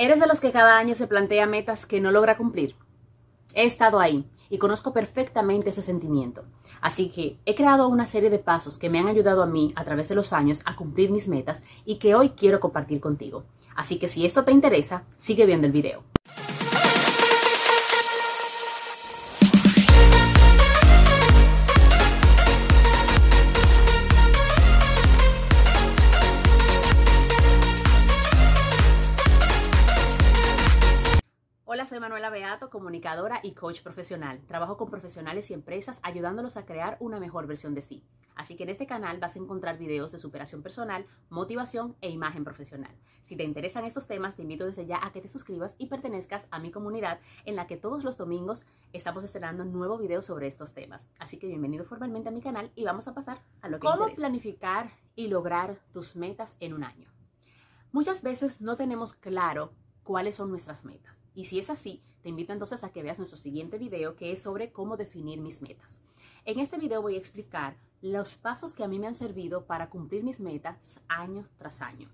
¿Eres de los que cada año se plantea metas que no logra cumplir? He estado ahí y conozco perfectamente ese sentimiento. Así que he creado una serie de pasos que me han ayudado a mí a través de los años a cumplir mis metas y que hoy quiero compartir contigo. Así que si esto te interesa, sigue viendo el video. Hola, soy Manuela Beato, comunicadora y coach profesional. Trabajo con profesionales y empresas ayudándolos a crear una mejor versión de sí. Así que en este canal vas a encontrar videos de superación personal, motivación e imagen profesional. Si te interesan estos temas, te invito desde ya a que te suscribas y pertenezcas a mi comunidad en la que todos los domingos estamos estrenando un nuevo video sobre estos temas. Así que bienvenido formalmente a mi canal y vamos a pasar a lo que ¿Cómo planificar y lograr tus metas en un año? Muchas veces no tenemos claro cuáles son nuestras metas. Y si es así, te invito entonces a que veas nuestro siguiente video que es sobre cómo definir mis metas. En este video voy a explicar los pasos que a mí me han servido para cumplir mis metas año tras año.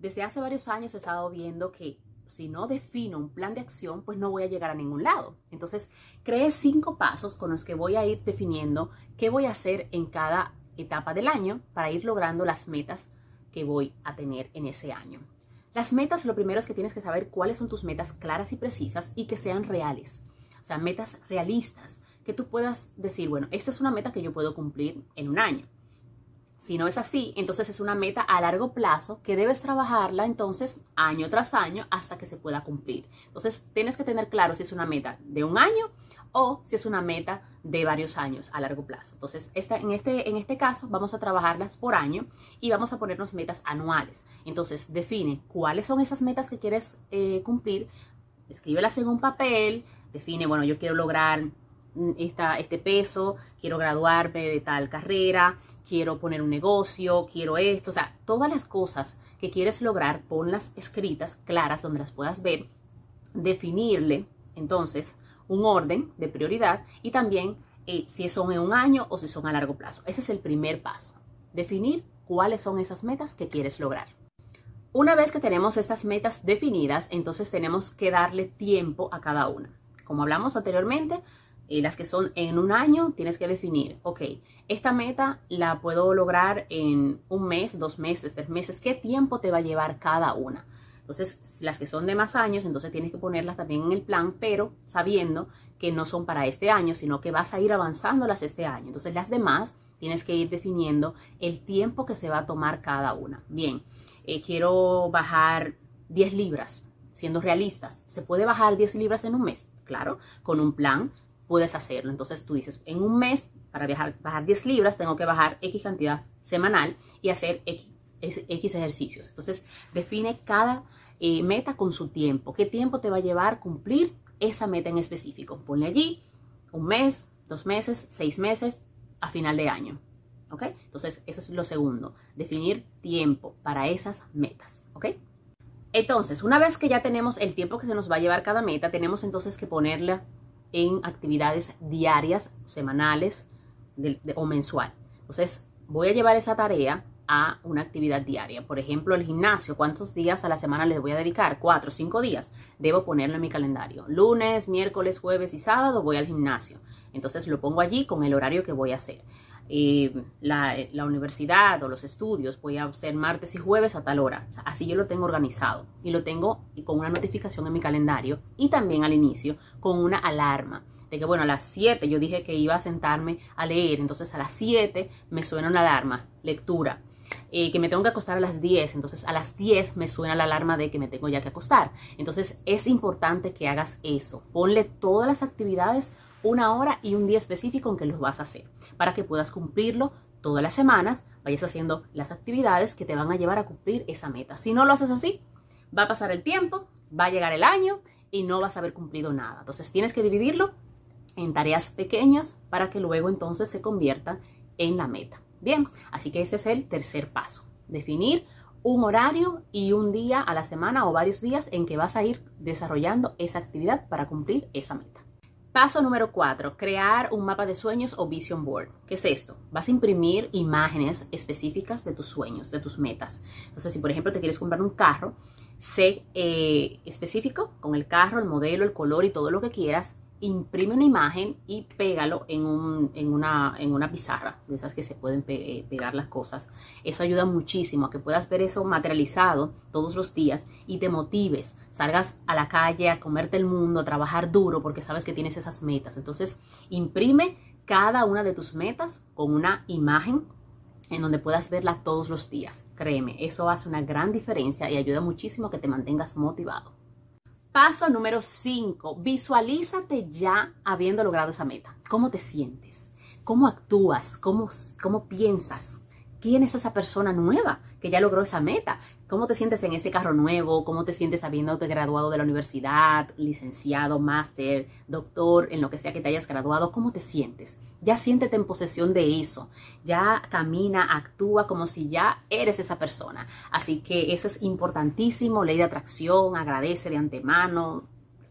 Desde hace varios años he estado viendo que si no defino un plan de acción, pues no voy a llegar a ningún lado. Entonces, creé cinco pasos con los que voy a ir definiendo qué voy a hacer en cada etapa del año para ir logrando las metas que voy a tener en ese año. Las metas, lo primero es que tienes que saber cuáles son tus metas claras y precisas y que sean reales. O sea, metas realistas, que tú puedas decir, bueno, esta es una meta que yo puedo cumplir en un año. Si no es así, entonces es una meta a largo plazo que debes trabajarla entonces año tras año hasta que se pueda cumplir. Entonces tienes que tener claro si es una meta de un año o si es una meta de varios años a largo plazo. Entonces en, este, en este caso vamos a trabajarlas por año y vamos a ponernos metas anuales. Entonces define cuáles son esas metas que quieres eh, cumplir, escríbelas en un papel, define, bueno, yo quiero lograr esta, este peso, quiero graduarme de tal carrera, quiero poner un negocio, quiero esto, o sea, todas las cosas que quieres lograr, ponlas escritas, claras, donde las puedas ver, definirle entonces un orden de prioridad y también eh, si son en un año o si son a largo plazo. Ese es el primer paso, definir cuáles son esas metas que quieres lograr. Una vez que tenemos estas metas definidas, entonces tenemos que darle tiempo a cada una. Como hablamos anteriormente, las que son en un año, tienes que definir, ok, esta meta la puedo lograr en un mes, dos meses, tres meses, ¿qué tiempo te va a llevar cada una? Entonces, las que son de más años, entonces tienes que ponerlas también en el plan, pero sabiendo que no son para este año, sino que vas a ir avanzándolas este año. Entonces, las demás tienes que ir definiendo el tiempo que se va a tomar cada una. Bien, eh, quiero bajar 10 libras, siendo realistas. ¿Se puede bajar 10 libras en un mes? Claro, con un plan puedes hacerlo. Entonces tú dices, en un mes, para viajar, bajar 10 libras, tengo que bajar X cantidad semanal y hacer X, ejercicios. Entonces define cada eh, meta con su tiempo. ¿Qué tiempo te va a llevar cumplir esa meta en específico? Ponle allí un mes, dos meses, seis meses, a final de año. ¿Ok? Entonces, eso es lo segundo, definir tiempo para esas metas. ¿Ok? Entonces, una vez que ya tenemos el tiempo que se nos va a llevar cada meta, tenemos entonces que ponerle en actividades diarias, semanales o mensual. Entonces, voy a llevar esa tarea a una actividad diaria. Por ejemplo, el gimnasio, ¿cuántos días a la semana les voy a dedicar? Cuatro, cinco días. Debo ponerlo en mi calendario. Lunes, miércoles, jueves y sábado voy al gimnasio. Entonces lo pongo allí con el horario que voy a hacer. Eh, la, universidad o los estudios voy a hacer martes y jueves a tal hora. así yo lo tengo organizado y lo tengo con una notificación en mi calendario y también al inicio con una alarma de que, bueno, a las 7 yo dije que iba a sentarme a leer, entonces a las 7 me suena una alarma, lectura. Eh, que me tengo que acostar a las 10, entonces a las 10 me suena la alarma de que me tengo ya que acostar. Entonces es importante que hagas eso. Ponle todas las actividades una hora y un día específico en que los vas a hacer, para que puedas cumplirlo todas las semanas, vayas haciendo las actividades que te van a llevar a cumplir esa meta. Si no lo haces así, va a pasar el tiempo, va a llegar el año y no vas a haber cumplido nada. Entonces tienes que dividirlo en tareas pequeñas para que luego entonces se convierta en la meta. Bien, así que ese es el tercer paso, definir un horario y un día a la semana o varios días en que vas a ir desarrollando esa actividad para cumplir esa meta. Paso número 4. Crear un mapa de sueños o vision board. ¿Qué es esto? Vas a imprimir imágenes específicas de tus sueños, de tus metas. Entonces, si por ejemplo te quieres comprar un carro, Sé eh, específico con el carro, el modelo, el color y todo lo que quieras imprime una imagen y pégalo en, una, en una pizarra, de esas que se pueden eh, pegar las cosas. Eso ayuda muchísimo a que puedas ver eso materializado todos los días y te motives, salgas a la calle a comerte el mundo, a trabajar duro porque sabes que tienes esas metas. Entonces, imprime cada una de tus metas con una imagen en donde puedas verla todos los días. Créeme, eso hace una gran diferencia y ayuda muchísimo a que te mantengas motivado. Paso número 5. Visualízate ya habiendo logrado esa meta. ¿Cómo te sientes? ¿Cómo actúas? ¿Cómo, cómo piensas? ¿Quién es esa persona nueva que ya logró esa meta? ¿Cómo te sientes en ese carro nuevo? ¿Cómo te sientes habiéndote graduado de la universidad, licenciado, máster, doctor, en lo que sea que te hayas graduado? ¿Cómo te sientes? Ya siéntete en posesión de eso. Ya camina, actúa como si ya eres esa persona. Así que eso es importantísimo. Ley de atracción, agradece de antemano,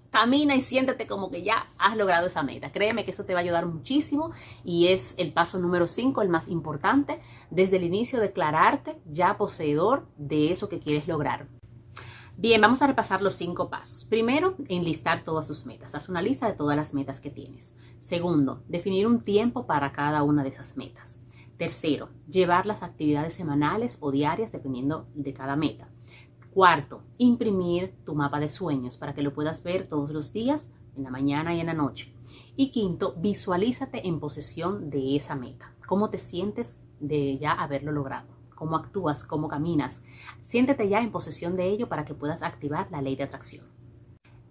camina y siéntete como que ya has logrado esa meta. Créeme que eso te va a ayudar muchísimo y es el paso número 5, el más importante, desde el inicio declararte ya poseedor de eso que quieres lograr. Bien, vamos a repasar los cinco pasos. Primero, enlistar todas sus metas. Haz una lista de todas las metas que tienes. Segundo, definir un tiempo para cada una de esas metas. Tercero, llevar las actividades semanales o diarias dependiendo de cada meta. Cuarto, imprimir tu mapa de sueños para que lo puedas ver todos los días, en la mañana y en la noche. Y quinto, visualízate en posesión de esa meta. ¿Cómo te sientes de ya haberlo logrado? ¿Cómo actúas? ¿Cómo caminas? Siéntete ya en posesión de ello para que puedas activar la ley de atracción.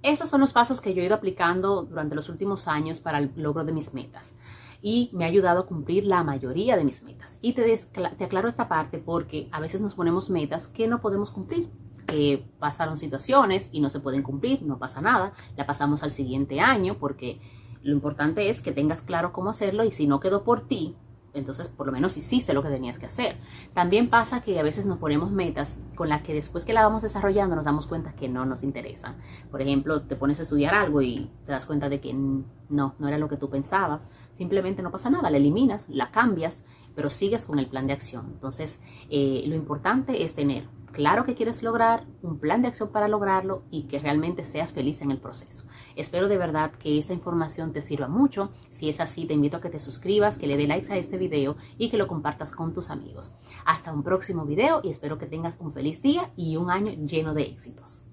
Esos son los pasos que yo he ido aplicando durante los últimos años para el logro de mis metas y me ha ayudado a cumplir la mayoría de mis metas. Y te, te aclaro esta parte porque a veces nos ponemos metas que no podemos cumplir que pasaron situaciones y no se pueden cumplir, no pasa nada, la pasamos al siguiente año porque lo importante es que tengas claro cómo hacerlo y si no quedó por ti, entonces por lo menos hiciste lo que tenías que hacer. También pasa que a veces nos ponemos metas con las que después que la vamos desarrollando nos damos cuenta que no nos interesan. Por ejemplo, te pones a estudiar algo y te das cuenta de que no, no era lo que tú pensabas. Simplemente no pasa nada, la eliminas, la cambias, pero sigues con el plan de acción. Entonces, eh, lo importante es tener claro que quieres lograr, un plan de acción para lograrlo y que realmente seas feliz en el proceso. Espero de verdad que esta información te sirva mucho. Si es así, te invito a que te suscribas, que le dé likes a este video y que lo compartas con tus amigos. Hasta un próximo video y espero que tengas un feliz día y un año lleno de éxitos.